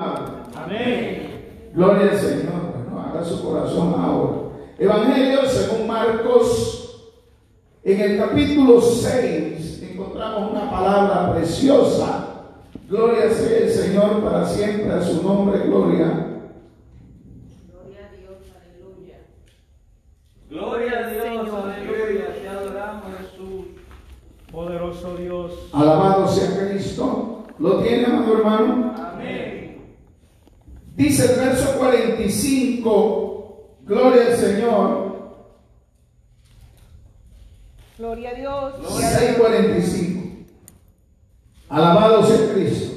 Amén. Gloria al Señor. Bueno, haga su corazón ahora. Evangelio según Marcos, en el capítulo 6 encontramos una palabra preciosa. Gloria sea el Señor para siempre, a su nombre, gloria. Gloria a Dios, aleluya. Gloria a Dios, aleluya. Te adoramos, Jesús. Poderoso Dios. Alabado sea Cristo. ¿Lo tiene, amado hermano? Amén. Dice el verso 45, gloria al Señor. Gloria a Dios. 6:45. Alabado sea Cristo.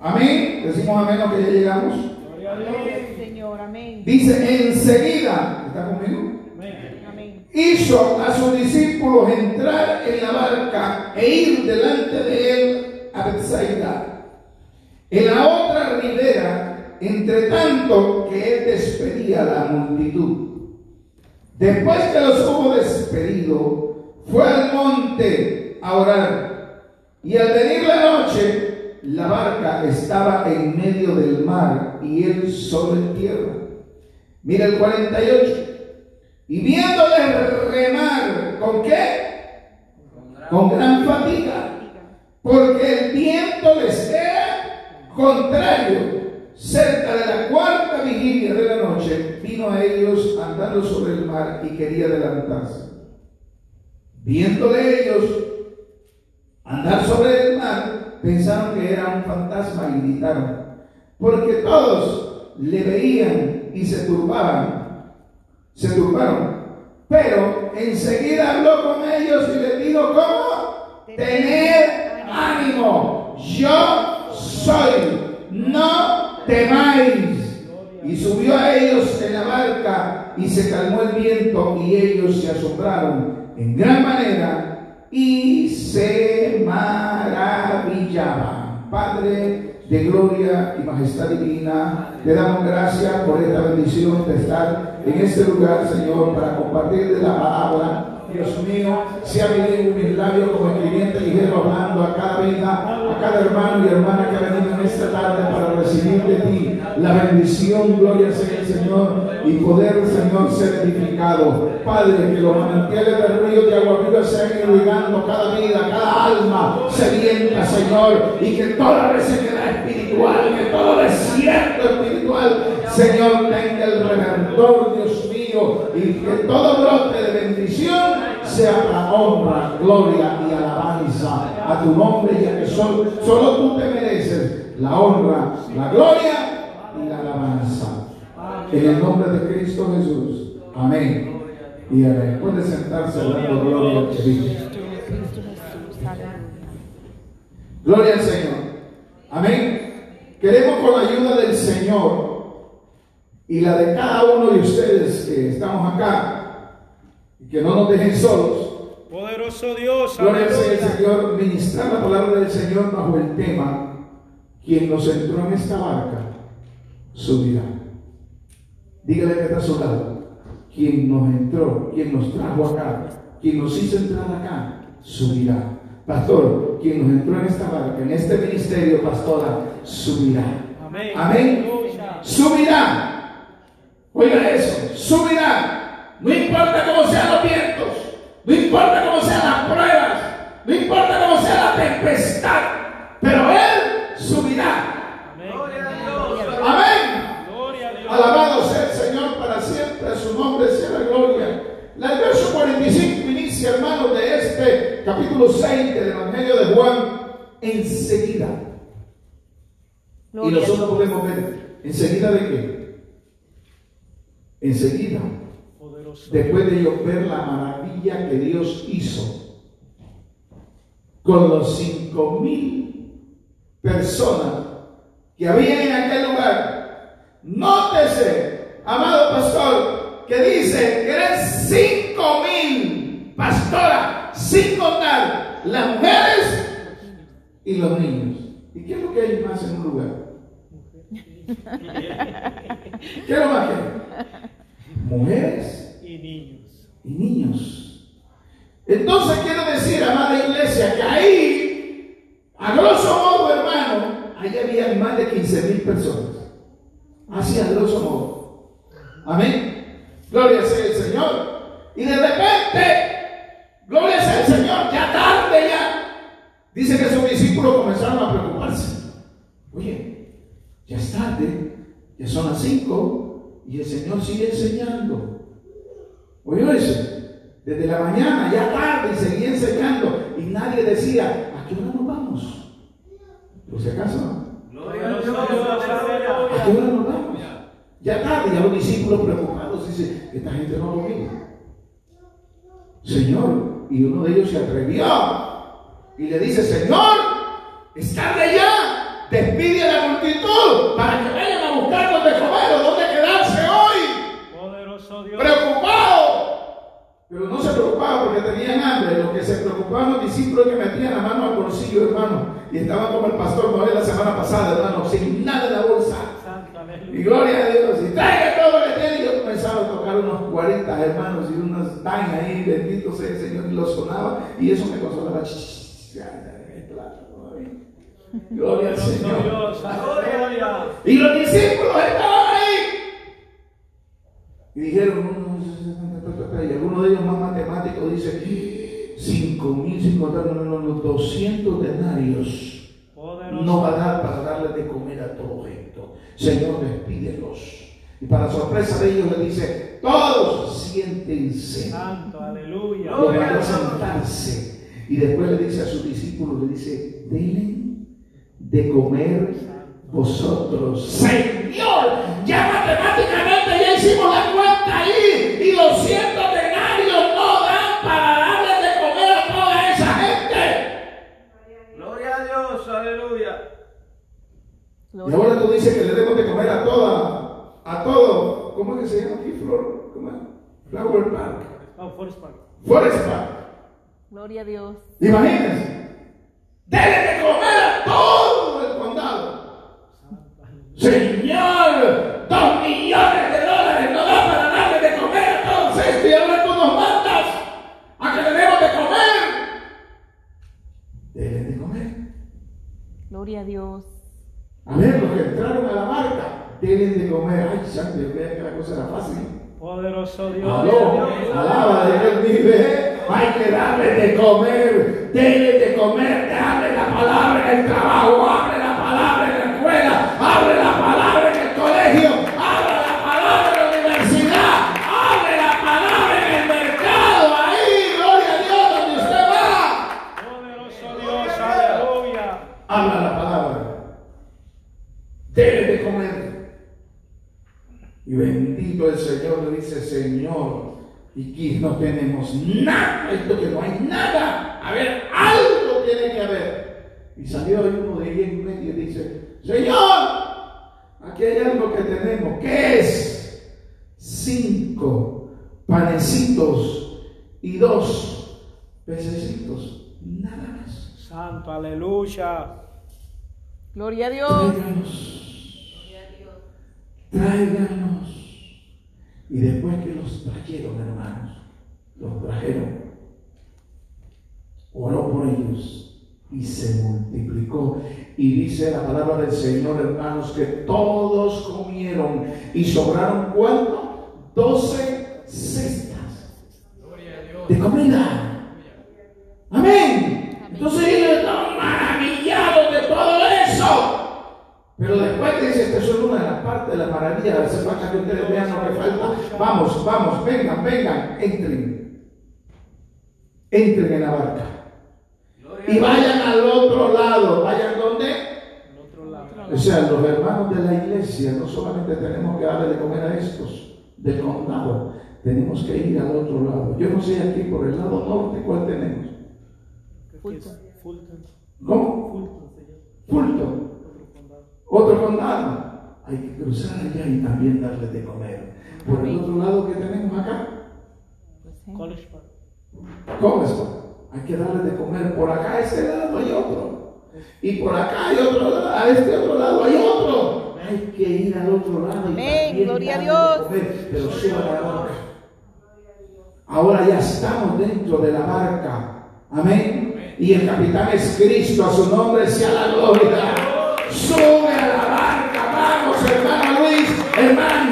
Amén. Decimos amén, que ya llegamos. Gloria a Dios. Señor, amén. Dice enseguida, ¿está conmigo? Amén. Amén. Hizo a sus discípulos entrar en la barca e ir delante de él a Bethsaida. En la otra ribera, entre tanto que él despedía a la multitud. Después que los hubo despedido, fue al monte a orar. Y al venir la noche, la barca estaba en medio del mar y él solo en tierra. Mira el 48. Y viéndole remar, ¿con qué? Con gran fatiga. Porque el viento les era contrario. Cerca de la cuarta vigilia de la noche, vino a ellos andando sobre el mar y quería adelantarse. Viéndole ellos andar sobre el mar, pensaron que era un fantasma y gritaron. Porque todos le veían y se turbaban. Se turbaron. Pero enseguida habló con ellos y les dijo, ¿cómo? Tener ánimo. Yo soy. No temáis. Y subió a ellos en la barca y se calmó el viento y ellos se asombraron en gran manera y se maravillaban. Padre de gloria y majestad divina, te damos gracias por esta bendición de estar en este lugar, Señor, para compartir de la palabra. Dios mío, sea venido mis labios como escribiente ligero hablando a cada vida, a cada hermano y hermana que ha venido en esta tarde para recibir de ti la bendición, gloria sea el Señor, y poder, Señor, ser edificado. Padre, que los manantiales del río de agua viva sean irrigando cada vida, cada alma sedienta, Señor, y que toda resequedad espiritual, que todo desierto espiritual, Señor, tenga el redentor, Y que todo brote de bendición sea para honra, gloria y alabanza a tu nombre, ya que solo, solo tú te mereces la honra, la gloria y la alabanza. En el nombre de Cristo Jesús. Amén. Y amén. Puede sentarse dando gloria al Cristo. Gloria al Señor. Amén. Queremos con la ayuda del Señor y la de cada uno de ustedes que estamos acá y que no nos dejen solos. Poderoso Dios, Gloria aleluya. Señor. Ministrar la palabra del Señor bajo el tema: quien nos entró en esta barca subirá. Dígale que está a su lado. Quien nos entró, quien nos trajo acá, quien nos hizo entrar acá, subirá. Pastor, quien nos entró en esta barca, en este ministerio, pastora, subirá. Amén. Amén. Subirá. Oiga eso, subirá. No importa cómo sean los vientos, no importa cómo sean las pruebas, no importa cómo sea la tempestad, pero Él subirá. Amén. Gloria a Amén. Gloria a Dios. Alabado sea el Señor para siempre, a su nombre sea la gloria. La- verso 45 inicia, hermanos, de este capítulo 6 del Evangelio de Juan, enseguida. Y Gloria nosotros podemos ver, ¿enseguida de qué? Enseguida. Después de ellos ver la maravilla que Dios hizo con los cinco mil personas que había en aquel lugar. Nótese, amado pastor, que dice que eran cinco mil pastoras, sin contar las mujeres y los niños. ¿Y qué es lo que hay más en un lugar? ¿Qué es lo más que hay? Mujeres Y niños. y niños. Entonces quiero decir, amada iglesia, que ahí, a grosso modo, hermano, ahí había más de 15 mil personas. Así a grosso modo. Amén. Gloria sea el Señor. Y de repente, gloria sea el Señor, ya tarde ya. Dice que sus discípulos comenzaron a preocuparse. Oye, ya es tarde, ya son las cinco y el Señor sigue enseñando. ¿Oyó eso? Desde la mañana, ya tarde, y seguía enseñando. Y nadie decía, ¿a qué hora nos vamos? Por si acaso, ¿a qué hora nos vamos? Ya tarde, ya los discípulos preocupados dicen, esta gente no lo vive. Señor, y uno de ellos se atrevió y le dice, Señor, es tarde ya, despide a la multitud para que vayan a buscar donde comer o donde quedarse hoy. Poderoso Dios. Preocupado. Pero porque tenían hambre. Lo que se preocupaban los discípulos que metían la mano al bolsillo, hermano. Y estaban como el pastor Noel la semana pasada, hermano, sin nada en la bolsa. Y gloria a Dios. Y traiga todo lo que tiene. Y yo comenzaba a tocar unos 40 hermanos y unas vainas ahí. Bendito sea el Señor. Y lo sonaba. Y eso me consolaba. Gloria al Señor. Y los discípulos estaban ahí. Y dijeron, "Mm, y alguno de ellos más matemático dice, cinco mil, sin contar, no, no, no, 200 denarios Poderoso. no va a dar para darle de comer a todo esto. Señor, despídelos. Y para sorpresa de ellos le dice, todos siéntense. Santo, aleluya. A sentarse. Y después le dice a sus discípulos, le dice, denle de comer vosotros. Señor, ya matemáticamente ya hicimos la 200 denarios no dan para darles de comer a toda esa gente. Gloria a Dios, aleluya. Y ahora tú dices que le debemos de comer a toda, a todo. ¿Cómo es que se llama aquí, Flor? ¿Cómo es? Flower Park. Oh, Forest Park. Forest Park. Gloria a Dios. Imagínense. Santo, aleluya. Gloria a Dios. Tráiganos. Tráiganos. Y después que los trajeron, hermanos, los trajeron, oró por ellos y se multiplicó. Y dice la palabra del Señor, hermanos, que todos comieron y sobraron cuánto? Doce cestas de comida. Amén. Entonces ellos estaban maravillados de todo eso. Pero después dice, esta es solo una de las partes de la maravilla, hace falta que ustedes vean lo que falta. Vamos, vamos, vengan, vengan, entren. Entren en la barca. Y vayan al otro lado. ¿Vayan dónde? El otro lado. O sea, los hermanos de la iglesia no solamente tenemos que darle de comer a estos del condado, tenemos que ir al otro lado. Yo no sé aquí por el lado norte cuál tenemos. Fulton. ¿Cómo? Fulton. Otro condado. Hay que cruzar allá y también darle de comer. Por el otro lado que tenemos acá, Pues, sí. College Park. ¿cómo es? Hay que darle de comer. Por acá a este lado hay otro. Y por acá hay otro lado. A este otro lado hay otro. Hay que ir al otro lado y Amén, gloria a Dios. de comer. Pero suba la barca. Ahora ya estamos dentro de la barca. Amén. Y el capitán es Cristo. A su nombre sea la gloria. Sube a la barca. Vamos, Hermana Angélica,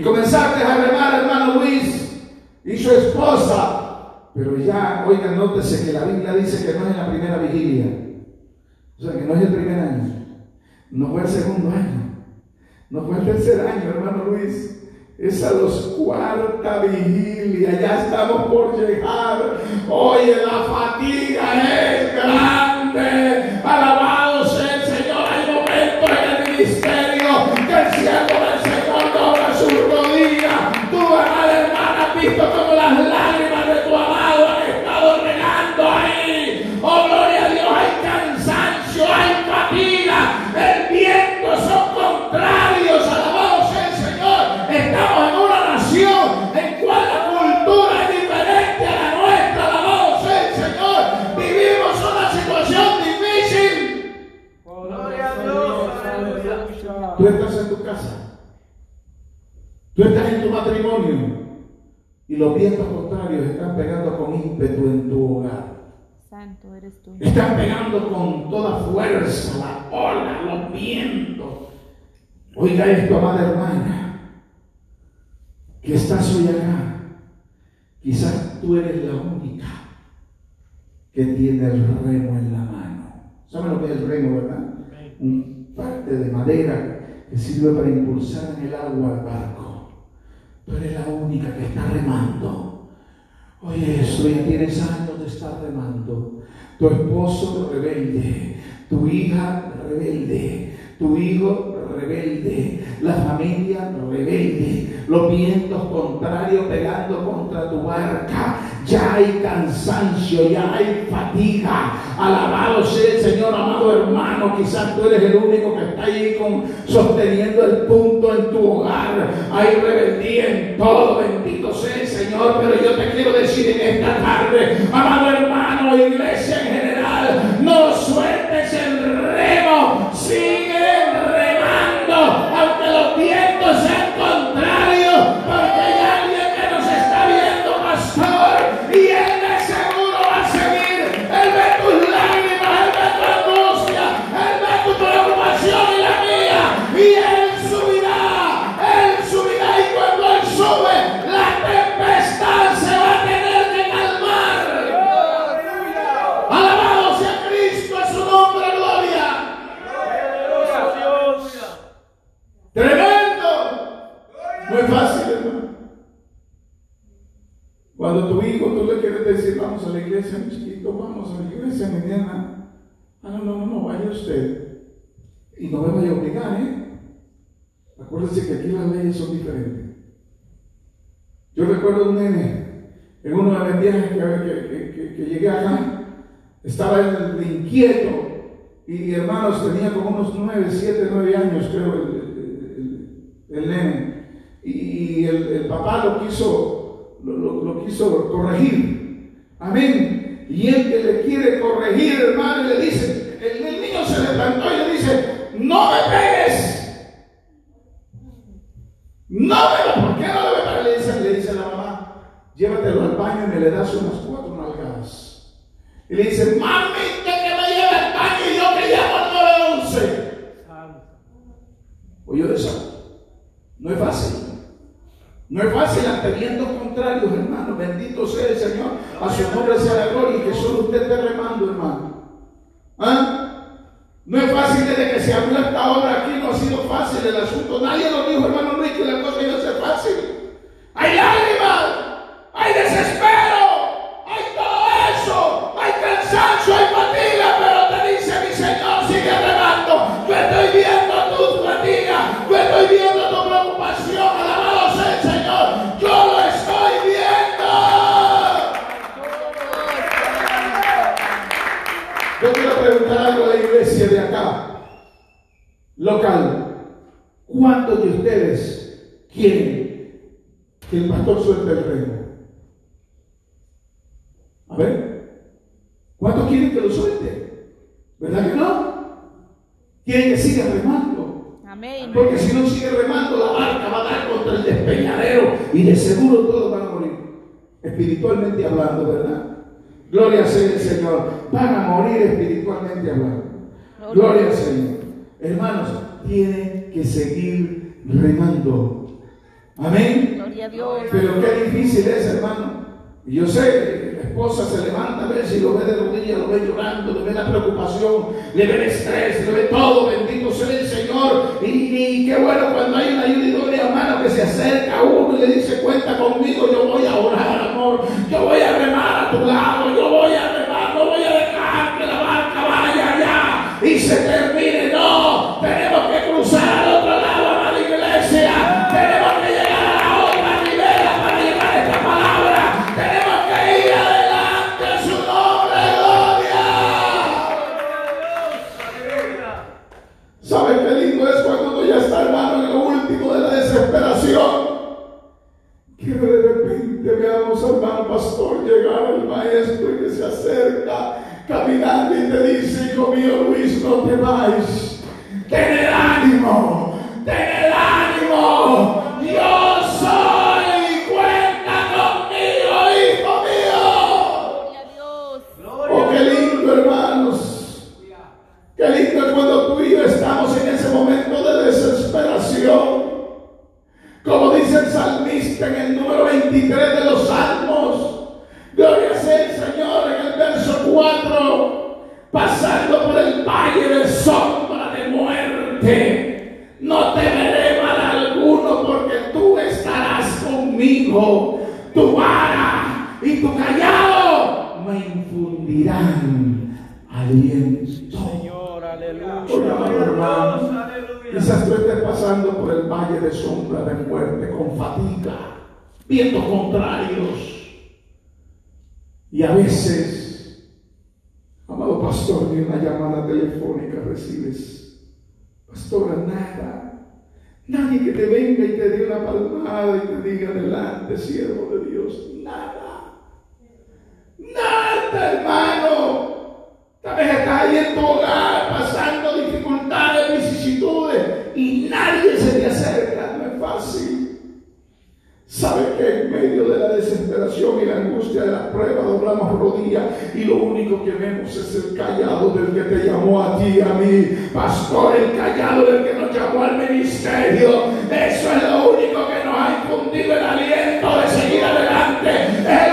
Y comenzaron a remar hermano Luis y su esposa. Pero ya, oigan, nótese que la Biblia dice que no es en la primera vigilia. O sea, que no es el primer año. No fue el segundo año. No fue el tercer año, hermano Luis. Es a los cuarta vigilia. Ya estamos por llegar. Oye, la fatiga es grande. Eres tú. Están pegando con toda fuerza la ola, los vientos. Oiga esto, amada hermana, que estás hoy acá. Quizás tú eres la única que tiene el remo en la mano. ¿Saben lo que es el remo, verdad? Un parte de madera que sirve para impulsar en el agua al barco. Tú eres la única que está remando. Oye, eso ya tienes años de estar remando. Tu esposo rebelde, tu hija rebelde, tu hijo rebelde, la familia rebelde, los vientos contrarios pegando contra tu barca. Ya hay cansancio, ya hay fatiga. Alabado sea el Señor, amado hermano. Quizás tú eres el único que está ahí con, sosteniendo el punto en tu hogar. Hay rebeldía en todo, bendito sea el Señor. Pero yo te quiero decir en esta tarde, amado hermano, iglesia en general, no sueltes el remo, sigue remando, aunque los vientos sean contrarios, porque hay alguien que nos está viendo, pastor, y él de seguro va a seguir. Él ve tus lágrimas, él ve tu angustia, él ve tu preocupación y la mía, y él subirá, él subirá, y cuando él sube, la tempestad se va a tener que calmar. Alabado sea Cristo en su nombre, gloria. Gloria a Dios. Tremendo. No es fácil, hermano. Cuando tu hijo tú le quieres decir, vamos a la iglesia, mi chiquito, vamos a la iglesia mañana. Ah, no, no, no, no, vaya usted. Y no me vaya a obligar, ¿eh? Acuérdese que aquí las leyes son diferentes. Yo recuerdo un nene en uno de mis viajes que, que- que- que- que llegué acá, estaba el inquieto y hermanos tenía como unos 9, 7, 9 años, creo, el, el- el- el nene. Y el, el papá lo quiso, lo, lo- lo quiso corregir. Amén. Y él que le quiere corregir, hermano, y le dice, el, el niño se levantó y le dice, no me pegues. No me ¿por qué no le pegues? Le dice, le dice la mamá, llévatelo al baño y me le das unas cuatro nalgadas. Y le dice, mami, que, me lleve al baño y yo que al 911. Santo. Oye eso, no es fácil. No es fácil ante vientos contrarios, hermano. Bendito sea el Señor. A su nombre sea la gloria y que solo usted esté remando, hermano. ¿Ah? No es fácil desde que se abrió esta obra aquí, no ha sido fácil el asunto. Nadie nos dijo, hermano local. ¿Cuántos de ustedes quieren que el pastor suelte el remo. A ver, ¿cuántos quieren que lo suelte? ¿Verdad que no? Quieren que siga remando. Amén. Porque si no sigue remando, la barca va a dar contra el despeñadero y de seguro todos van a morir. Espiritualmente hablando, ¿verdad? Gloria sea el Señor. Van a morir espiritualmente hablando. Gloria al Señor. Hermanos, tienen que seguir remando. Amén. Gloria a Dios. Pero qué difícil es, hermano. Y yo sé, la esposa se levanta a ver si lo ve de rodillas, lo ve llorando, le ve la preocupación, le ve el estrés, le ve todo. Bendito sea el Señor. Y, y qué bueno cuando hay una ayuda hermano que se acerca a uno y le dice, cuenta conmigo, yo voy a orar, amor. Yo voy a remar a tu lado, yo voy a remar, no voy a dejar que la barca vaya allá y se termine. Luis, no te vayas. Ten el ánimo, ten el ánimo. Yo soy, cuenta conmigo, hijo mío. Gloria a Dios. Oh, qué lindo, hermanos. Qué lindo es cuando tú y yo estamos en ese momento de desesperación. Como dice el salmista en el número 23 de los Salmos. Gloria sea el Señor en el verso 4. De sombra de muerte con fatiga, vientos contrarios. Y a veces, amado pastor, ni una llamada telefónica recibes. Pastora, nada. Nadie que te venga y te dé una palmada y te diga adelante, siervo de Dios. Nada. Nada, hermano. Tal vez estás ahí en tu hogar pasando ¿Sabe que en medio de la desesperación y la angustia de la prueba doblamos rodillas y lo único que vemos es el callado del que te llamó a ti y a mí? Pastor, el callado del que nos llamó al ministerio. Eso es lo único que nos ha infundido el aliento de seguir adelante.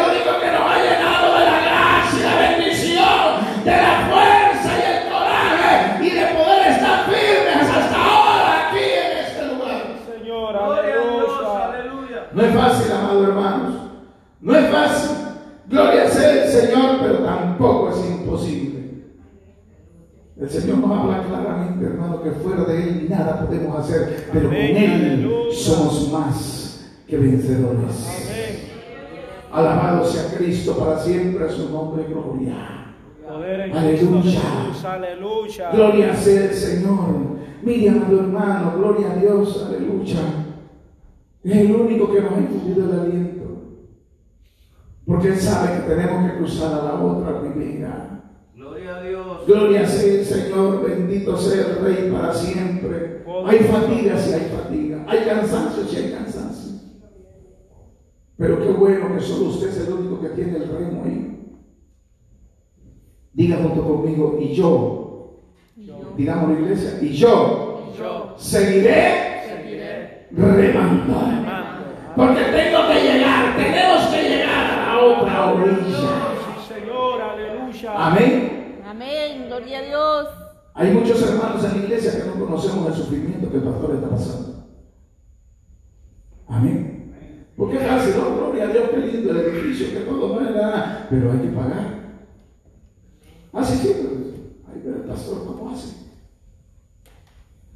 No es fácil, amados hermanos. No es fácil. Gloria sea el Señor, pero tampoco es imposible. El Señor nos habla claramente, hermano, que fuera de Él nada podemos hacer, pero con Él aleluya. somos más que vencedores. Amén. Alabado sea Cristo para siempre a su nombre, gloria. Aleluya. Aleluya. Gloria sea el Señor. Mire, amado hermano, gloria a Dios, aleluya. Es el único que nos ha infundido el aliento. Porque Él sabe que tenemos que cruzar a la otra ribera. Gloria a Dios. Gloria sea el Señor, bendito sea el Rey para siempre. Hay fatiga si hay fatiga, hay cansancio si hay cansancio. Pero qué bueno que solo usted es el único que tiene el remo ahí. Diga junto conmigo, y yo, digamos la iglesia, y yo Yo seguiré seguiré. Remando. Porque tengo que llegar, tenemos que llegar a la otra orilla. Sí, Señor, aleluya. Amén. Amén. Gloria a Dios. Hay muchos hermanos en la iglesia que no conocemos el sufrimiento que el pastor está pasando. Amén. Porque fácil, ¿no? Gloria a Dios, qué lindo el edificio, que todo no es nada, pero hay que pagar. Así siempre. Ay, pero el pastor, ¿cómo hace?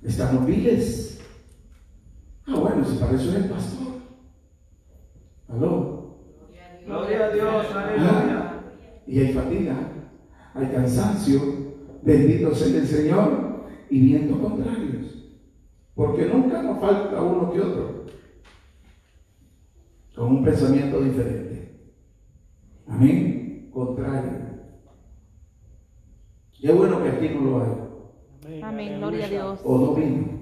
Están los si para eso es el pastor. ¿Aló? Gloria a Dios, aleluya. Y hay fatiga, hay cansancio, bendito sea el Señor, y vientos contrarios. Porque nunca nos falta uno que otro. con un pensamiento diferente. Amén. Contrario. Qué bueno que aquí no lo hay. Amén, gloria a Dios. O no vino.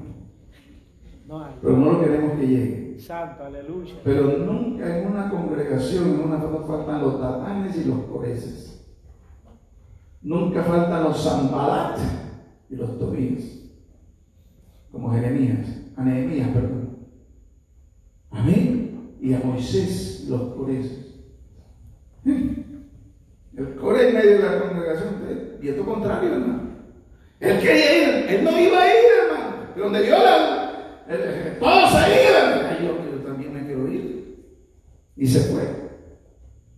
No hay. Pero no lo queremos que llegue. Santo, aleluya. Pero nunca en una congregación, en una faltan los tatanes y los coreces. Nunca faltan los zambalat y los tobías. Como Jeremías, a Nehemías, perdón. Amén. Y a Moisés y los coreces. El core en medio de la congregación, viento contrario, hermano. Él quería ir, él no iba a ir, hermano. Pero donde vio la, el- el- todos se iban. Ay, yo, yo también me quiero ir. Y se fue.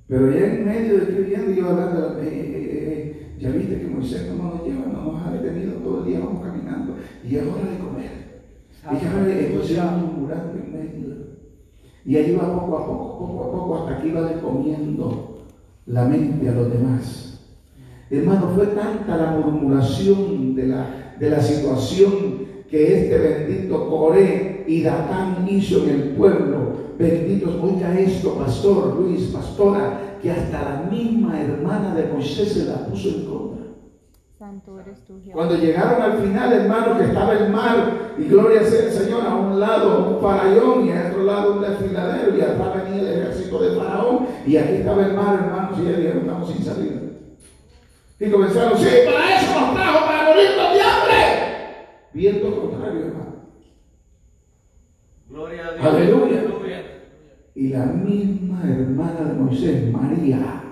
Pero ya en medio de que viendo, hablando, eh, eh, eh, eh, ya viste que Moisés no nos lleva, no nos ha detenido todo el día, vamos caminando. Y es hora de comer. Y ya entonces iba murmurando en medio. Y ahí iba poco a poco, poco a poco, hasta que iba descomiendo la mente a los demás. Hermano, fue tanta la murmuración de la, de la situación que este bendito Coré y Datán hizo en el pueblo. Benditos, oiga esto, pastor Luis, pastora, que hasta la misma hermana de Moisés se la puso en contra. Santo eres tú. Cuando llegaron al final, hermano, que estaba el mar, y gloria sea el Señor, a un lado un faraón y a otro lado un desfiladero, y atrás venía el ejército de faraón, y aquí estaba el mar, hermanos, y ellos dijeron, estamos sin salida. Y comenzaron, sí, para eso nos trajo, para morirnos. Viento contrario, hermano. Gloria a Dios. Aleluya. Y la misma hermana de Moisés, María,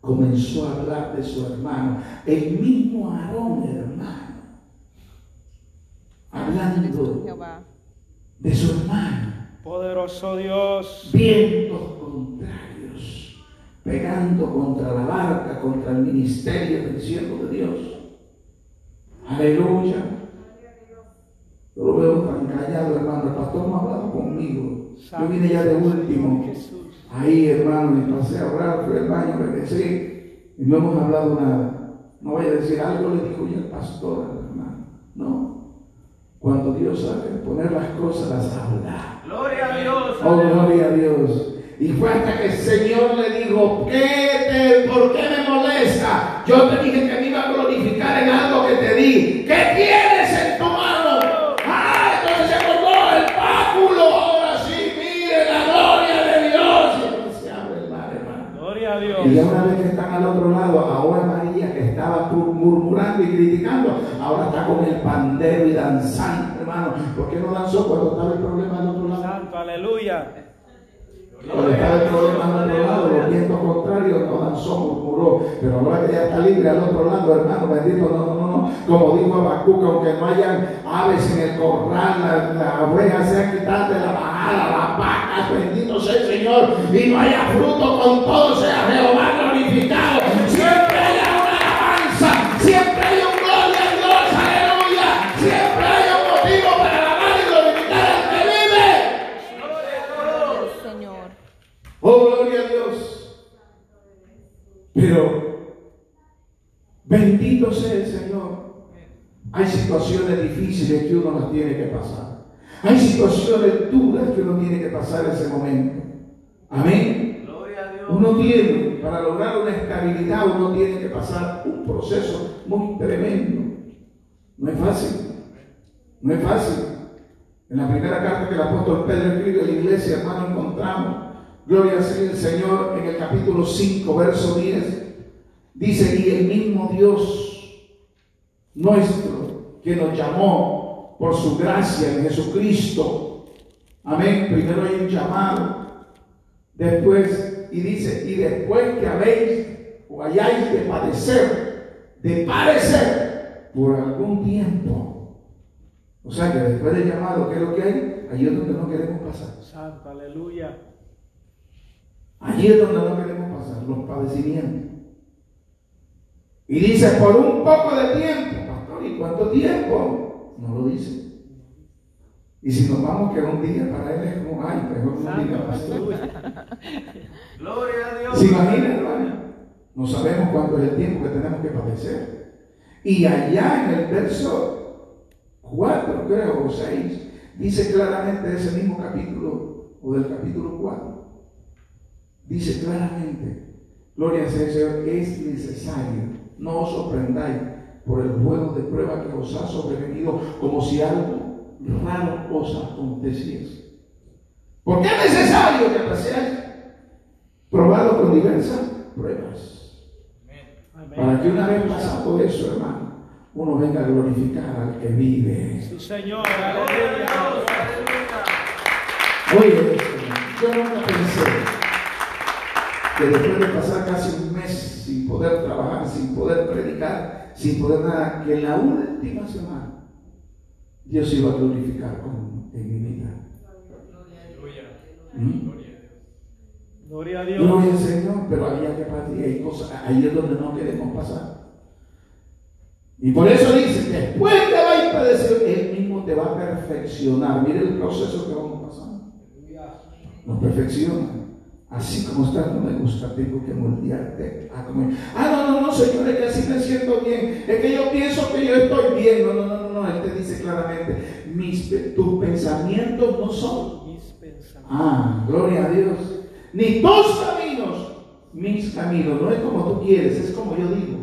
comenzó a hablar de su hermano. El mismo Aarón, hermano. Hablando de su hermano. Poderoso Dios. Vientos contrarios, pegando contra la barca, contra el ministerio del siervo de Dios. Aleluya. Yo lo veo tan callado, hermano. El pastor no ha hablado conmigo. Yo vine ya de último. Ahí, hermano, y pasé a orar, fui al baño, regresé y no hemos hablado nada. No voy a decir algo, le dijo ya el pastor al hermano. No. Cuando Dios sabe poner las cosas, las habla. Gloria a Dios. Oh, gloria a Dios. Y fue hasta que el Señor le dijo, ¿qué te, ¿por qué me molesta? Yo te dije que me iba a glorificar en algo que te di. ¿Qué tienes en tu mano? Ah, entonces se acordó el báculo. Ahora sí, mire la gloria de Dios. Y entonces se abre el mar, hermano. Gloria a Y Dios. ya una vez que están al otro lado, ahora María que estaba mur- murmurando y criticando, ahora está con el pandero y danzando, hermano. ¿Por qué no danzó cuando estaba el problema al otro lado? Santo, aleluya. Cuando estaba el problema al otro lado, los vientos contrarios no danzó, murmuró. Pero ahora que ya está libre al otro lado, hermano, bendito, no, no, no. Como dijo Habacuc, aunque no hayan aves en el corral, las la ovejas sean quitadas de la bajada, las vacas, bendito sea el Señor, y no haya fruto, con todo sea Jehová glorificado. Bendito sea el Señor. Hay situaciones difíciles que uno las tiene que pasar. Hay situaciones duras que uno tiene que pasar ese momento. Amén. Gloria a Dios. Uno tiene, para lograr una estabilidad, uno tiene que pasar un proceso muy tremendo. No es fácil. No es fácil. En la primera carta que el apóstol Pedro escribe a la iglesia, hermano, encontramos, gloria sea el Señor, en el capítulo 5, verso 10, dice, y el mismo Dios nuestro que nos llamó por su gracia en Jesucristo. Amén. Primero hay un llamado. Después, y dice, y después que habéis o hayáis de padecer, de padecer por algún tiempo. O sea que después del llamado, ¿qué es lo que hay? Allí es donde no queremos pasar. Santo, aleluya. Allí es donde no queremos pasar, los padecimientos. Y dice, por un poco de tiempo, pastor, ¿y cuánto tiempo? No lo dice. Y si nos vamos que un día para él es como, ay, mejor un día, pastor. Gloria a Dios. ¿Se imagina, hermano? No sabemos cuánto es el tiempo que tenemos que padecer. Y allá en el verso 4, creo, o 6, dice claramente ese mismo capítulo, o del capítulo 4, dice claramente, gloria al Señor, es necesario, no os sorprendáis por el juego de prueba que os ha sobrevenido como si algo raro os aconteciese. Porque es necesario que paséis probado con diversas pruebas. Amén. Para que una vez pasado eso, hermano, uno venga a glorificar al que vive. Sí, Señor. Aleluya. Oye, yo nunca pensé que después de pasar casi un mes sin poder trabajar, sin poder predicar, sin poder nada, que en la última semana Dios iba a glorificar con, en mi vida. ¿Mm? Gloria a Dios. Gloria al Señor, pero había que y hay cosas, ahí es donde no queremos pasar. Y por eso dice, después te va a padecer, Él mismo te va a perfeccionar. Mire el proceso que vamos pasando. Nos perfecciona. Así como estás, no me gusta, tengo que moldearte. Ah, como- ah, no, no, no, Señor, es que así me siento bien. Es que yo pienso que yo estoy bien. No, no, no, no, no. Él te dice claramente, mis, tus pensamientos no son Mis pensamientos. Ah, gloria a Dios. Ni tus caminos, mis caminos. No es como tú quieres, es como yo digo.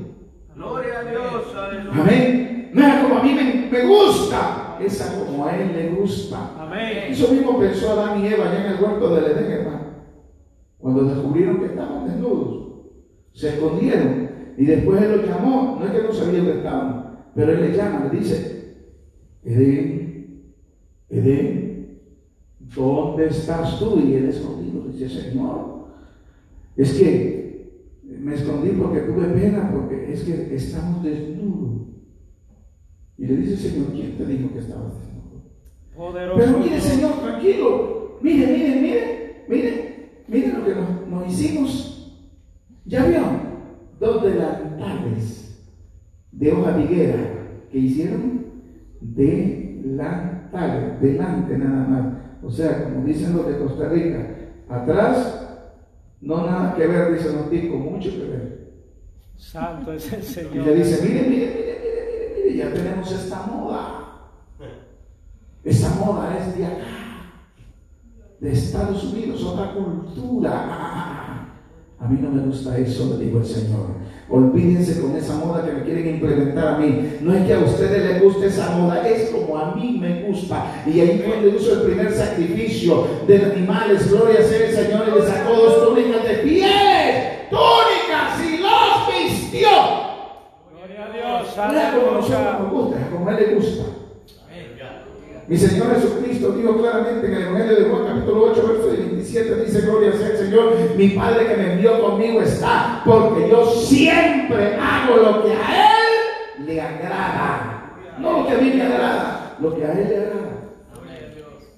Gloria a Dios. Aleluya. Amén. No es como a mí me, me gusta, es a como a él le gusta. Amén. Eso mismo pensó Adán y Eva allá en el huerto del Edén. Cuando descubrieron que estaban desnudos, se escondieron. Y después él los llamó. No es que no sabía dónde estaban, pero él les llama, le dice: Edén, Edén, ¿dónde estás tú? Y él escondido dice: Señor, es que me escondí porque tuve pena, porque es que estamos desnudos. Y le dice: Señor, ¿quién te dijo que estabas desnudo? Poderoso. Pero mire. Señor, tranquilo. Mire, mire, mire, mire nos hicimos. ¿Ya vio? Dos delantales de hoja de higuera que hicieron delantales, delante nada más. O sea, como dicen los de Costa Rica, atrás no nada que ver, dicen los ticos, mucho que ver. Santo es el Y Señor. le dice, mire, mire, mire, mire, mire, mire, ya tenemos esta moda. Esta moda es de acá, de Estados Unidos, otra cultura. A mí no me gusta eso, le dijo el Señor. Olvídense con esa moda que me quieren implementar a mí. No es que a ustedes les guste esa moda, es como a mí me gusta. Y ahí fue donde hizo el primer sacrificio de animales. Gloria sea el Señor y le sacó dos túnicas de pieles. Túnicas y los vistió. Gloria a Dios. No es como nosotros Aleluya. nos gusta, es como a Él le gusta. Mi Señor Jesucristo dijo claramente en el Evangelio de Juan capítulo 8, verso 27, dice, gloria sea el Señor, mi Padre que me envió conmigo está, porque yo siempre hago lo que a Él le agrada. No lo que a mí me agrada, lo que a Él le agrada.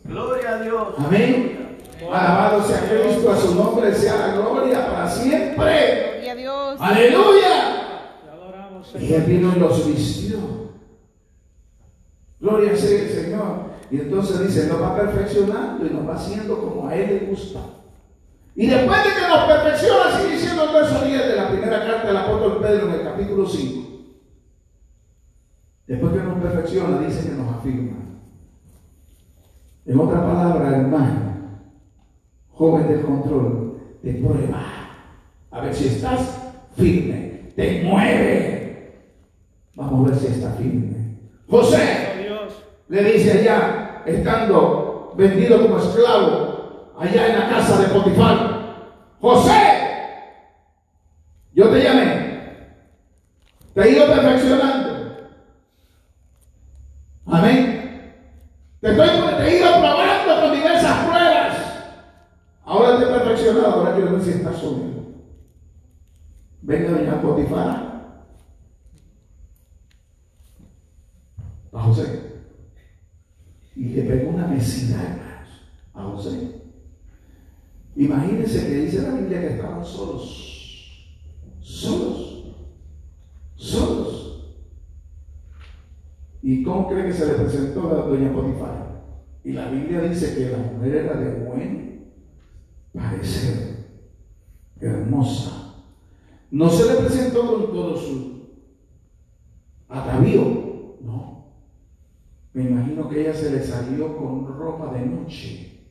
Gloria a Dios. Amén. Alabado sea Cristo, a su nombre sea la gloria para siempre. Gloria a Dios. Aleluya. Te adoramos, Y él vino y los vistió. Gloria sea el Señor. Y entonces dice, nos va perfeccionando y nos va haciendo como a Él le gusta. Y después de que nos perfecciona, sigue diciendo el verso 10 de la primera carta del apóstol Pedro en el capítulo 5. Después que nos perfecciona, dice que nos afirma. En otra palabra, hermano, joven del control, te prueba. A ver si estás firme, te mueve. Vamos a ver si está firme. José. Le dice allá, estando vendido como esclavo, allá en la casa de Potifar, José, yo te llamé, te he ido. Amén. Te, estoy, te he ido probando con diversas pruebas. Ahora te he perfeccionado, ahora quiero ver si estás sólido. Venga doña Potifar. A José. Y le pegó una mesida a José. Imagínense que dice la Biblia que estaban solos. Solos. Solos. ¿Y cómo cree que se le presentó a doña Potifar? Y la Biblia dice que la mujer era de buen parecer, hermosa. No se le presentó con todo su atavío. Me imagino que ella se le salió con ropa de noche,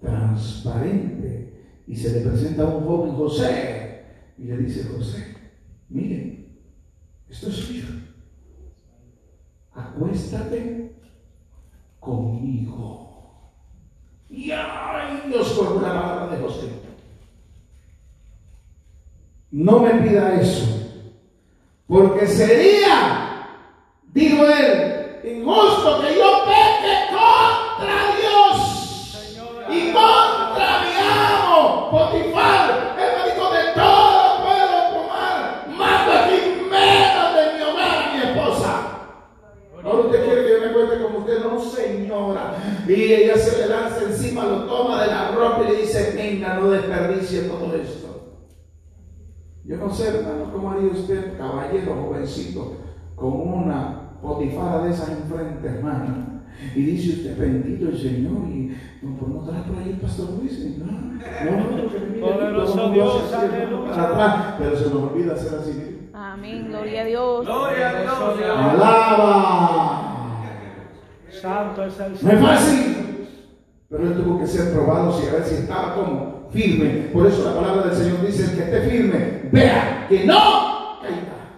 transparente, y se le presenta a un joven José y le dice, José, mire, esto es suyo. Acuéstate conmigo. Y ay, Dios por la palabra de José. No me pida eso, porque sería, dijo él, injusto que yo peque contra Dios y contra mi amo, Potifar, el marido de todo puedo tomar, mando aquí menos de mi hogar, mi esposa. Ahora usted quiere que yo me cuente como usted, no señora. Y ella se le lanza encima, lo toma de la ropa y le dice, venga, no desperdicie todo esto. Yo no sé, hermano, cómo haría usted, caballero jovencito, con una potifara de esas enfrente, hermano. Y dice usted, bendito el Señor, y no, pues no trae por ahí el pastor Luis. No, no, no, porque mira, Poderoso Dios, aleluya. para atrás, pero se nos olvida hacer así. Amén. Gloria a Dios. Gloria a Dios. Alaba. Santo es el No es Señor. fácil. Pero él tuvo que ser probado si a ver si estaba como firme. Por eso la palabra del Señor dice: el que esté firme, vea que no caiga.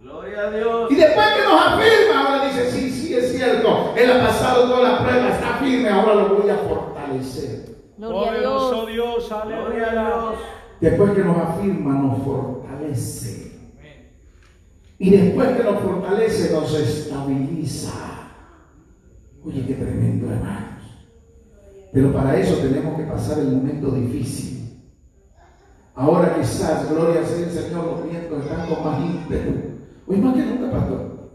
Gloria a Dios. Y después que nos afirma, ahora dice: sí, sí, es cierto. Él ha pasado toda la prueba, está firme, ahora lo voy a fortalecer. Gloria a Poderoso Dios. Dios, Gloria a aleluya. Dios. Después que nos afirma, nos fortalece. Y después que nos fortalece, nos estabiliza. Oye, qué tremendo, hermanos. Pero para eso tenemos que pasar el momento difícil. Ahora quizás, gloria sea el Señor, los vientos están con más ímpetu. Hoy más que nunca, pastor.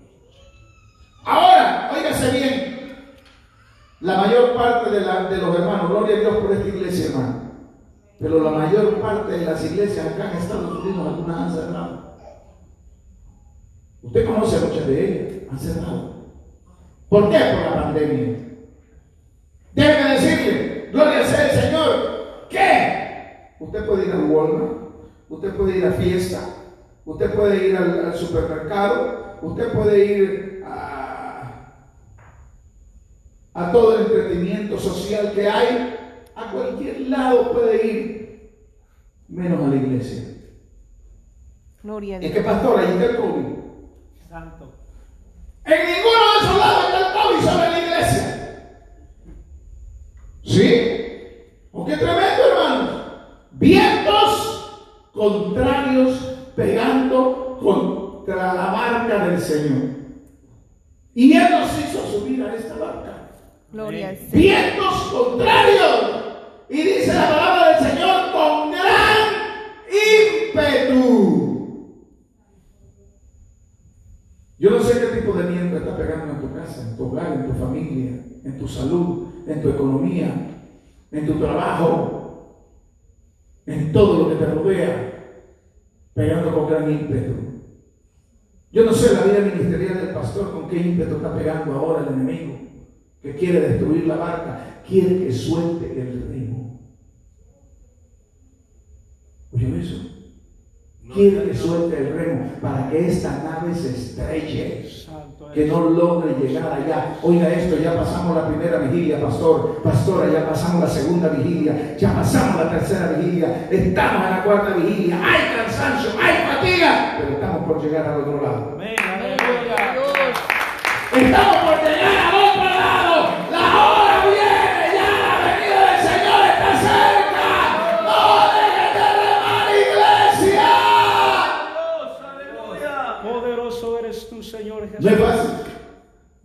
Ahora, óigase bien. La mayor parte de, la- de los hermanos, gloria a Dios por esta iglesia, hermano. Pero la mayor parte de las iglesias acá en Estados Unidos, algunas han cerrado. Usted conoce muchas de ellas, han cerrado. ¿Por qué? Por la pandemia. Déjeme decirle, gloria sea el Señor, que usted puede ir al Walmart, usted puede ir a fiesta, usted puede ir al, al supermercado, usted puede ir a, a todo el entretenimiento social que hay, a cualquier lado puede ir, menos a la iglesia. Gloria a Es Dios. que pastor, ahí está el COVID. Santo. En ninguno de esos lados está el COVID sobre la iglesia. ¿Sí? ¿O qué tremendo, hermanos? Vientos contrarios pegando contra la barca del Señor. Y Él nos hizo subir a esta barca. Gloria al Señor. Vientos contrarios. Y dice la palabra del Señor con gran ímpetu. Yo no sé qué tipo de viento está pegando en tu casa, en tu hogar, en tu familia, en tu salud, en tu economía, en tu trabajo, en todo lo que te rodea, pegando con gran ímpetu. Yo no sé la vida ministerial del pastor con qué ímpetu está pegando ahora el enemigo, que quiere destruir la barca, quiere que suelte el remo. ¿Oye eso? Quiere que suelte el remo para que esta nave se estrelle Santo que no logre llegar allá. Oiga esto, ya pasamos la primera vigilia, pastor, pastora, ya pasamos la segunda vigilia, ya pasamos la tercera vigilia, estamos en la cuarta vigilia, hay cansancio, hay fatiga, pero estamos por llegar al otro lado. Amén, Amén. Estamos por llegar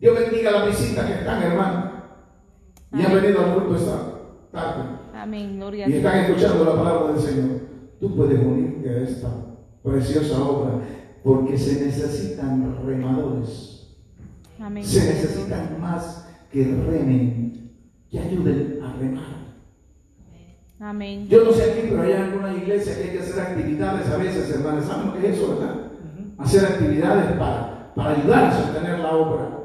Dios bendiga las visitas que están, hermano. Y han venido al culto esta tarde. Amén. Gloria a Y están escuchando la palabra del Señor. Tú puedes unirte a esta preciosa obra porque se necesitan remadores. Amén. Se a necesitan más que remen, que ayuden a remar. Amén. Yo no sé aquí, pero hay algunas iglesias que hay que hacer actividades a veces, hermanos. ¿Saben lo que es eso, verdad? Hacer actividades para, para ayudar a sostener la obra.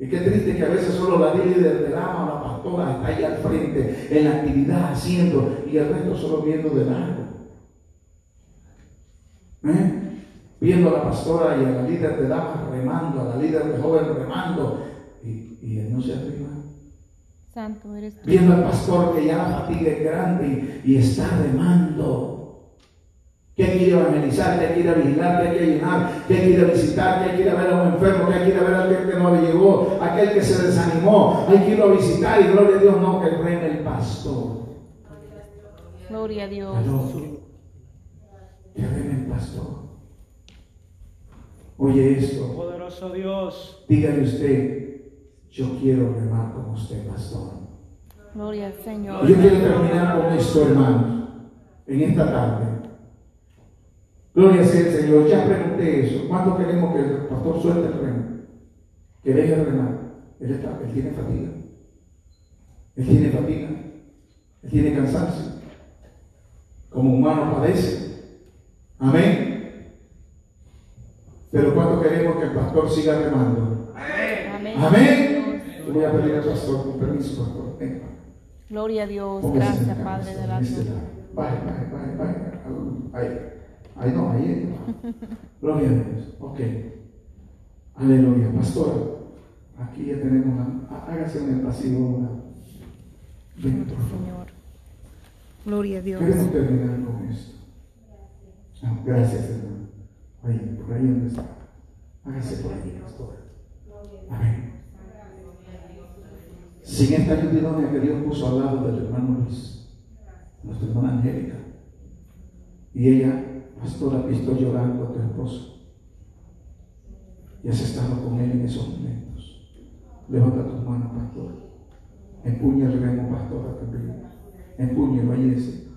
Y qué triste que a veces solo la líder del ama o la pastora está ahí al frente en la actividad haciendo y el resto solo viendo de largo. ¿Eh? Viendo a la pastora y a la líder de damas remando, a la líder de joven remando y, y él no se arrima. Santo eres tú. Viendo al pastor que ya la fatiga es grande y, y está remando. Que quiere evangelizar, que quiere vigilar, que quiere llenar, que quiere visitar, que quiere ver a un enfermo, que quiere ver a aquel que no llegó, aquel que se desanimó, hay que irlo a visitar y gloria a Dios, no que reme el pastor. Gloria a Dios. Que reme el pastor. Oye esto, Poderoso Dios. dígale usted, yo quiero remar con usted, pastor. Gloria al Señor. Yo quiero terminar con esto, hermanos, en esta tarde. Gloria sea el Señor. Ya pregunté eso. ¿Cuánto queremos que el pastor suelte el remo? Que deje de remar. Él, está, él tiene fatiga. Él tiene fatiga. Él tiene cansancio. Como humano padece. Amén. Pero ¿cuánto queremos que el pastor siga remando? Amén. Amén. Le voy a pedir al pastor, con permiso, pastor. Venga. Gloria a Dios. Gracias, Padre de la este gloria. Vaya, vaya, vaya, vaya. Ahí. Ahí no, ahí. no. Gloria a Dios. Ok. Aleluya. Pastor, aquí ya tenemos há- Hágase un pasivo. una- Ven, por favor. Señor. Gloria a Dios. Queremos terminar con esto. Ah, gracias, hermano. Ahí, por ahí donde está. Hágase por ahí, pastor. Amén. Sin esta idónea que Dios puso al lado del hermano Luis, nuestra hermana Angélica, y ella, pastora, ha visto llorando a tu esposo, y has estado con él en esos momentos. Levanta tus manos, pastor. Empuña el remo, pastora, también. Empúñelo ahí ese.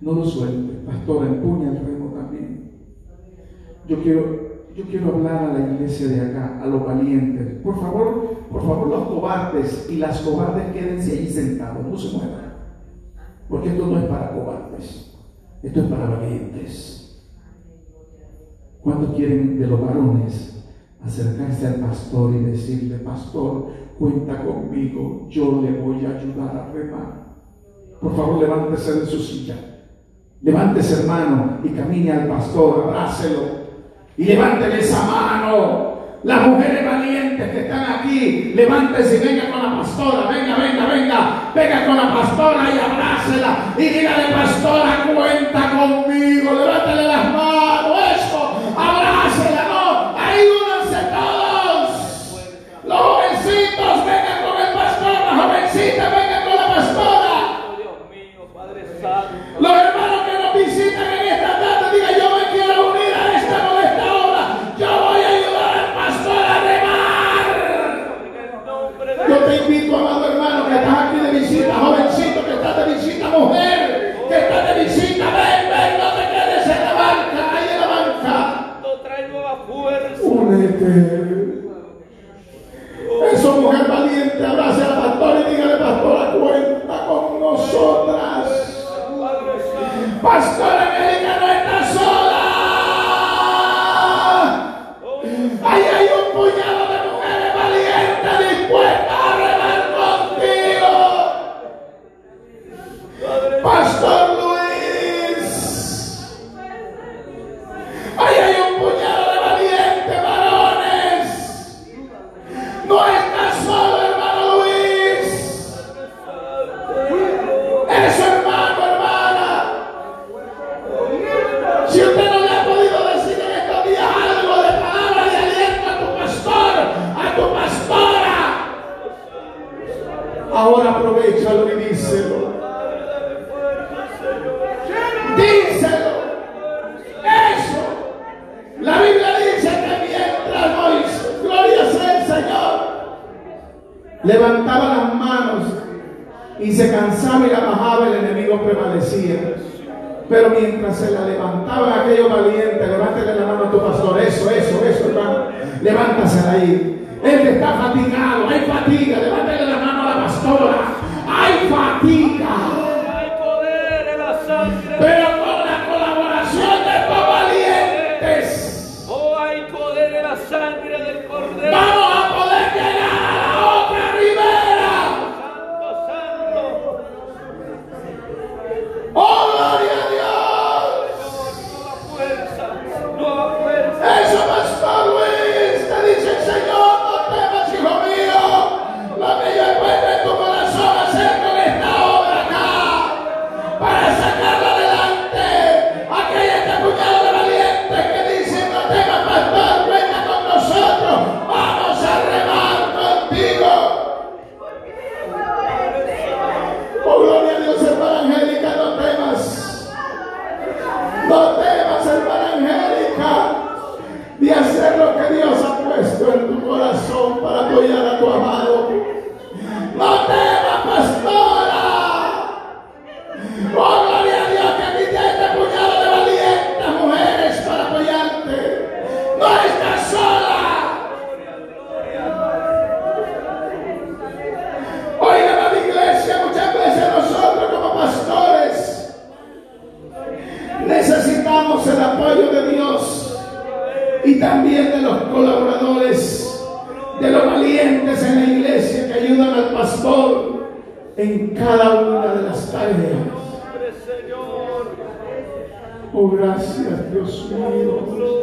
No lo suelte, pastor, empuña el remo también. Yo quiero, yo quiero hablar a la iglesia de acá, a los valientes. Por favor, por favor, los cobardes y las cobardes quédense ahí sentados, no se muevan. Porque esto no es para cobardes, esto es para valientes. ¿Cuántos quieren de los varones acercarse al pastor y decirle, pastor, cuenta conmigo, yo le voy a ayudar a remar? Por favor, levántese de su silla. Levántese, hermano, y camine al pastor, abrácelo. Y levántele esa mano. Las mujeres valientes que están aquí, levántese y venga con la pastora. Venga, venga, venga. Venga con la pastora y abrácela. Y dígale, pastora, cuenta conmigo. Y la bajaba, el enemigo prevalecía. Pero mientras se la levantaban aquellos valientes, levántale la mano a tu pastor, eso, eso, eso, hermano, levántasela ahí. Él está fatigado, hay fatiga, levántale la mano a la pastora, gracias, Dios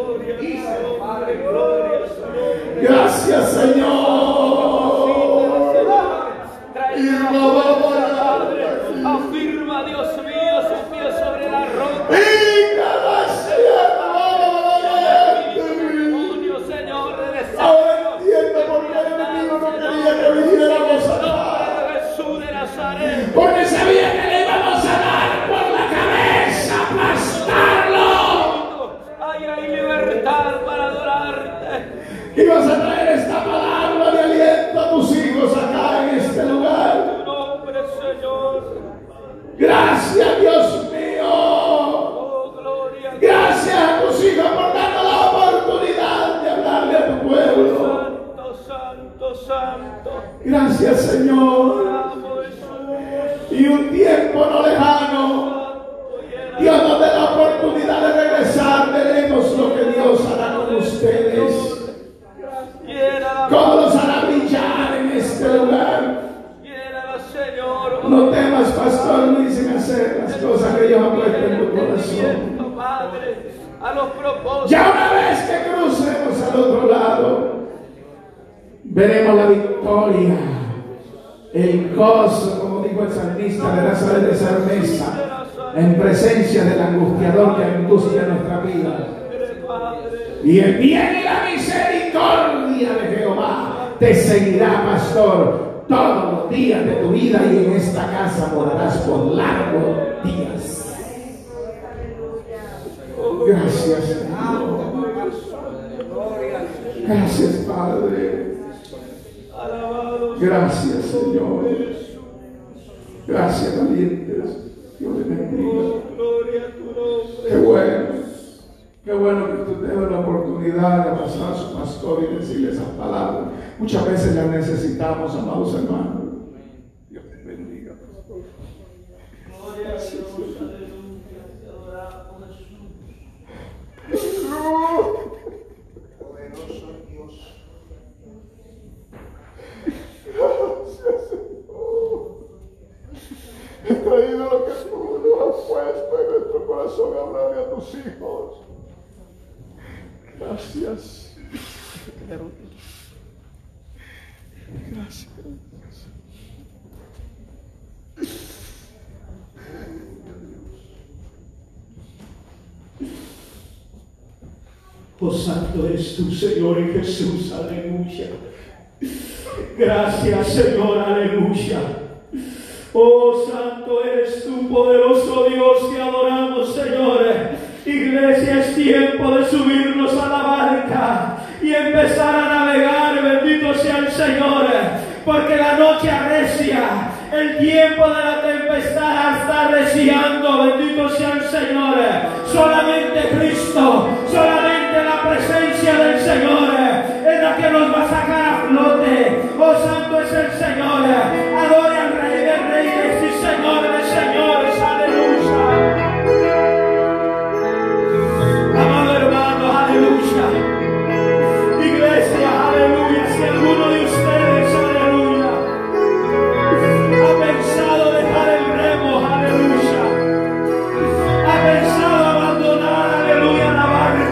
salmista de esa mesa, en presencia del angustiador que angustia nuestra vida. Y el bien y la misericordia de Jehová te seguirá, pastor, todos los días de tu vida y en esta casa morarás por largos días. Gracias. Gracias, Padre. Gracias, Señor. Gracias, valientes. Dios les bendiga. Gloria a tu nombre. Qué bueno. Qué bueno que usted tenga la oportunidad de pasar a su pastor y decirle esas palabras. Muchas veces las necesitamos, amados hermanos. Dios les bendiga. Gloria a Dios, aleluya. Te adoramos, Jesús. Gracias, Señor. He traído lo que tú nos has puesto en nuestro corazón a tus hijos. Gracias. Gracias. Oh, santo eres tú, Señor y Jesús, aleluya. Gracias, Señor, aleluya. Oh, santo Eres tu poderoso Dios, te adoramos, Señor. Iglesia, es tiempo de subirnos a la barca y empezar a navegar, bendito sea el Señor, porque la noche arrecia, el tiempo de la tempestad está arreciando, bendito sea el Señor. Solamente Cristo, solamente la presencia del Señor es la que nos va a sacar a flote. Oh, santo es el Señor. Adora